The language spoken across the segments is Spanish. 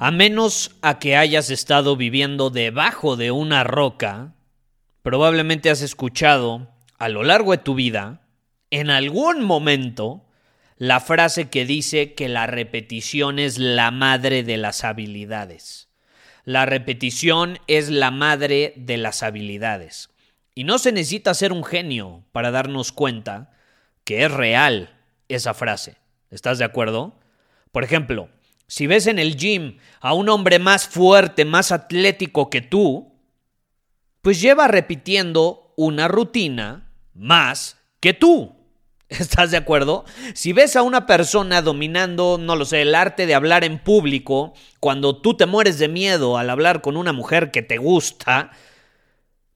A menos a que hayas estado viviendo debajo de una roca, probablemente has escuchado a lo largo de tu vida, en algún momento, la frase que dice que la repetición es la madre de las habilidades. La repetición es la madre de las habilidades. Y no se necesita ser un genio para darnos cuenta que es real esa frase. ¿Estás de acuerdo? Por ejemplo, si ves en el gym a un hombre más fuerte, más atlético que tú, pues lleva repitiendo una rutina más que tú. ¿Estás de acuerdo? Si ves a una persona dominando, no lo sé, el arte de hablar en público, cuando tú te mueres de miedo al hablar con una mujer que te gusta,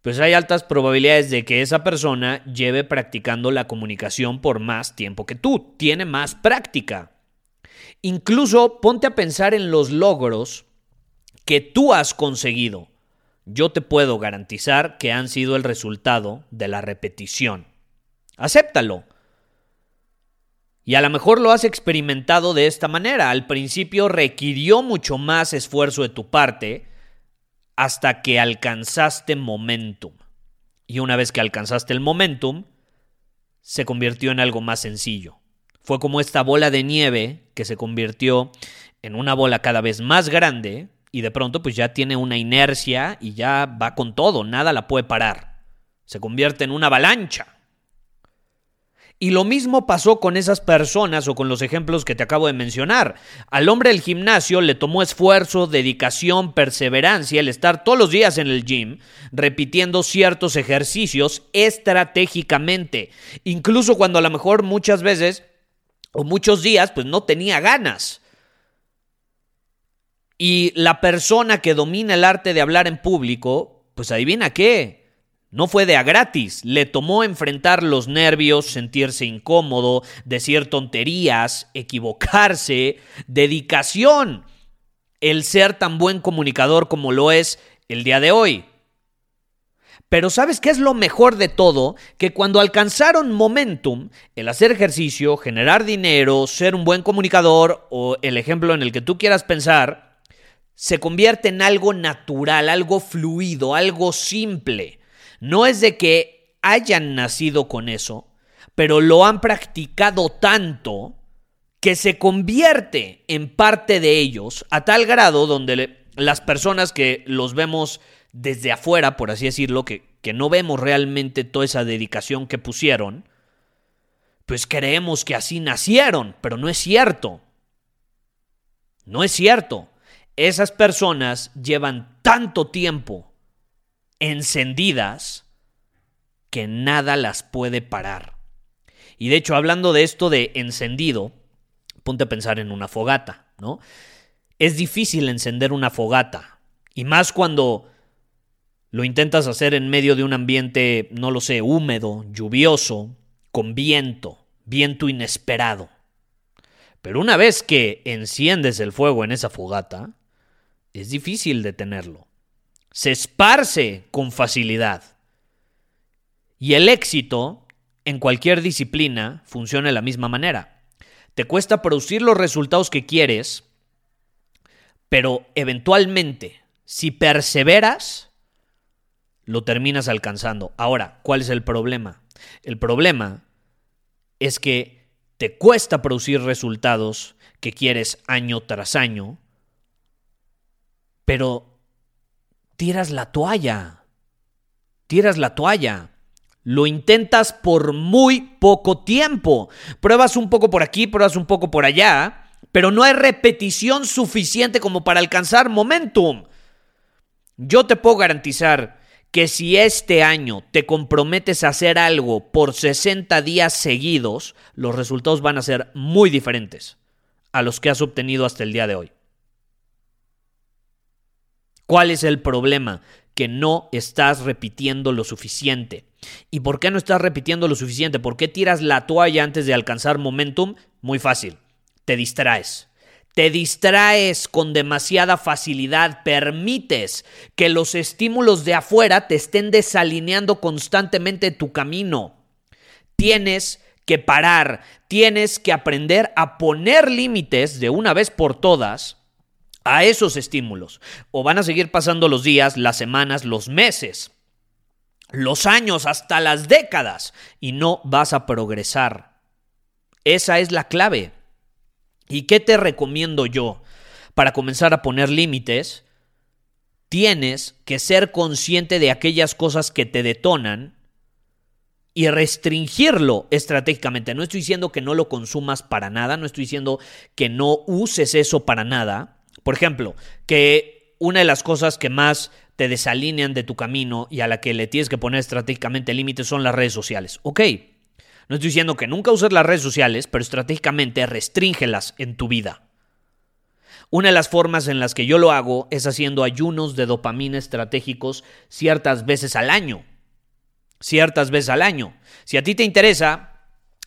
pues hay altas probabilidades de que esa persona lleve practicando la comunicación por más tiempo que tú, tiene más práctica. Incluso ponte a pensar en los logros que tú has conseguido. Yo te puedo garantizar que han sido el resultado de la repetición. Acéptalo. Y a lo mejor lo has experimentado de esta manera. Al principio requirió mucho más esfuerzo de tu parte hasta que alcanzaste momentum. Y una vez que alcanzaste el momentum, se convirtió en algo más sencillo. Fue como esta bola de nieve que se convirtió en una bola cada vez más grande y de pronto pues ya tiene una inercia y ya va con todo, nada la puede parar. Se convierte en una avalancha. Y lo mismo pasó con esas personas o con los ejemplos que te acabo de mencionar. Al hombre del gimnasio le tomó esfuerzo, dedicación, perseverancia el estar todos los días en el gym, repitiendo ciertos ejercicios estratégicamente, incluso cuando a lo mejor muchas veces o muchos días, pues no tenía ganas. Y la persona que domina el arte de hablar en público, pues adivina qué, no fue de a gratis, le tomó enfrentar los nervios, sentirse incómodo, decir tonterías, equivocarse, dedicación, el ser tan buen comunicador como lo es el día de hoy. Pero ¿sabes qué es lo mejor de todo? Que cuando alcanzaron momentum, el hacer ejercicio, generar dinero, ser un buen comunicador o el ejemplo en el que tú quieras pensar, se convierte en algo natural, algo fluido, algo simple. No es de que hayan nacido con eso, pero lo han practicado tanto que se convierte en parte de ellos a tal grado donde las personas que los vemos desde afuera, por así decirlo, que, que no vemos realmente toda esa dedicación que pusieron, pues creemos que así nacieron, pero no es cierto. No es cierto. Esas personas llevan tanto tiempo encendidas que nada las puede parar. Y de hecho, hablando de esto de encendido, ponte a pensar en una fogata, ¿no? Es difícil encender una fogata, y más cuando lo intentas hacer en medio de un ambiente, no lo sé, húmedo, lluvioso, con viento, viento inesperado. Pero una vez que enciendes el fuego en esa fogata, es difícil detenerlo. Se esparce con facilidad. Y el éxito, en cualquier disciplina, funciona de la misma manera. Te cuesta producir los resultados que quieres, pero eventualmente, si perseveras, lo terminas alcanzando. Ahora, ¿cuál es el problema? El problema es que te cuesta producir resultados que quieres año tras año, pero tiras la toalla. Tiras la toalla. Lo intentas por muy poco tiempo. Pruebas un poco por aquí, pruebas un poco por allá, pero no hay repetición suficiente como para alcanzar momentum. Yo te puedo garantizar que si este año te comprometes a hacer algo por 60 días seguidos, los resultados van a ser muy diferentes a los que has obtenido hasta el día de hoy. ¿Cuál es el problema? Que no estás repitiendo lo suficiente. ¿Y por qué no estás repitiendo lo suficiente? ¿Por qué tiras la toalla antes de alcanzar momentum? Muy fácil. Te distraes. Te distraes con demasiada facilidad, permites que los estímulos de afuera te estén desalineando constantemente tu camino. Tienes que parar, tienes que aprender a poner límites de una vez por todas a esos estímulos. O van a seguir pasando los días, las semanas, los meses, los años, hasta las décadas, y no vas a progresar. Esa es la clave. ¿Y qué te recomiendo yo? Para comenzar a poner límites, tienes que ser consciente de aquellas cosas que te detonan y restringirlo estratégicamente. No estoy diciendo que no lo consumas para nada, no estoy diciendo que no uses eso para nada, por ejemplo, que una de las cosas que más te desalinean de tu camino y a la que le tienes que poner estratégicamente límites son las redes sociales. Ok, no estoy diciendo que nunca uses las redes sociales, pero estratégicamente restríngelas en tu vida. Una de las formas en las que yo lo hago es haciendo ayunos de dopamina estratégicos ciertas veces al año. Ciertas veces al año. Si a ti te interesa,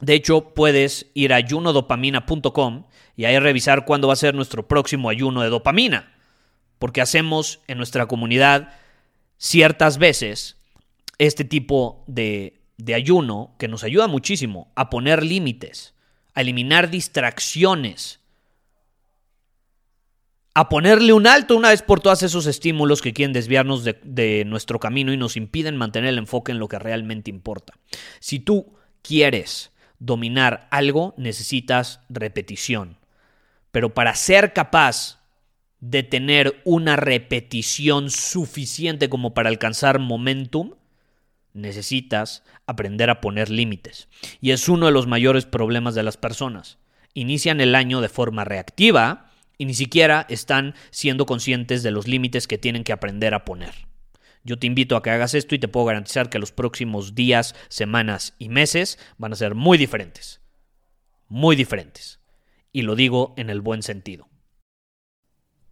de hecho puedes ir a ayunodopamina.com y ahí revisar cuándo va a ser nuestro próximo ayuno de dopamina. Porque hacemos en nuestra comunidad ciertas veces este tipo de, de ayuno que nos ayuda muchísimo a poner límites, a eliminar distracciones, a ponerle un alto una vez por todas esos estímulos que quieren desviarnos de, de, nuestro camino y nos impiden mantener el enfoque en lo que realmente importa. Si tú quieres dominar algo, necesitas repetición. Pero para ser capaz de tener una repetición suficiente como para alcanzar momentum, necesitas aprender a poner límites. Y es uno de los mayores problemas de las personas. Inician el año de forma reactiva y ni siquiera están siendo conscientes de los límites que tienen que aprender a poner. Yo te invito a que hagas esto y te puedo garantizar que los próximos días, semanas y meses van a ser muy diferentes. Muy diferentes y lo digo en el buen sentido.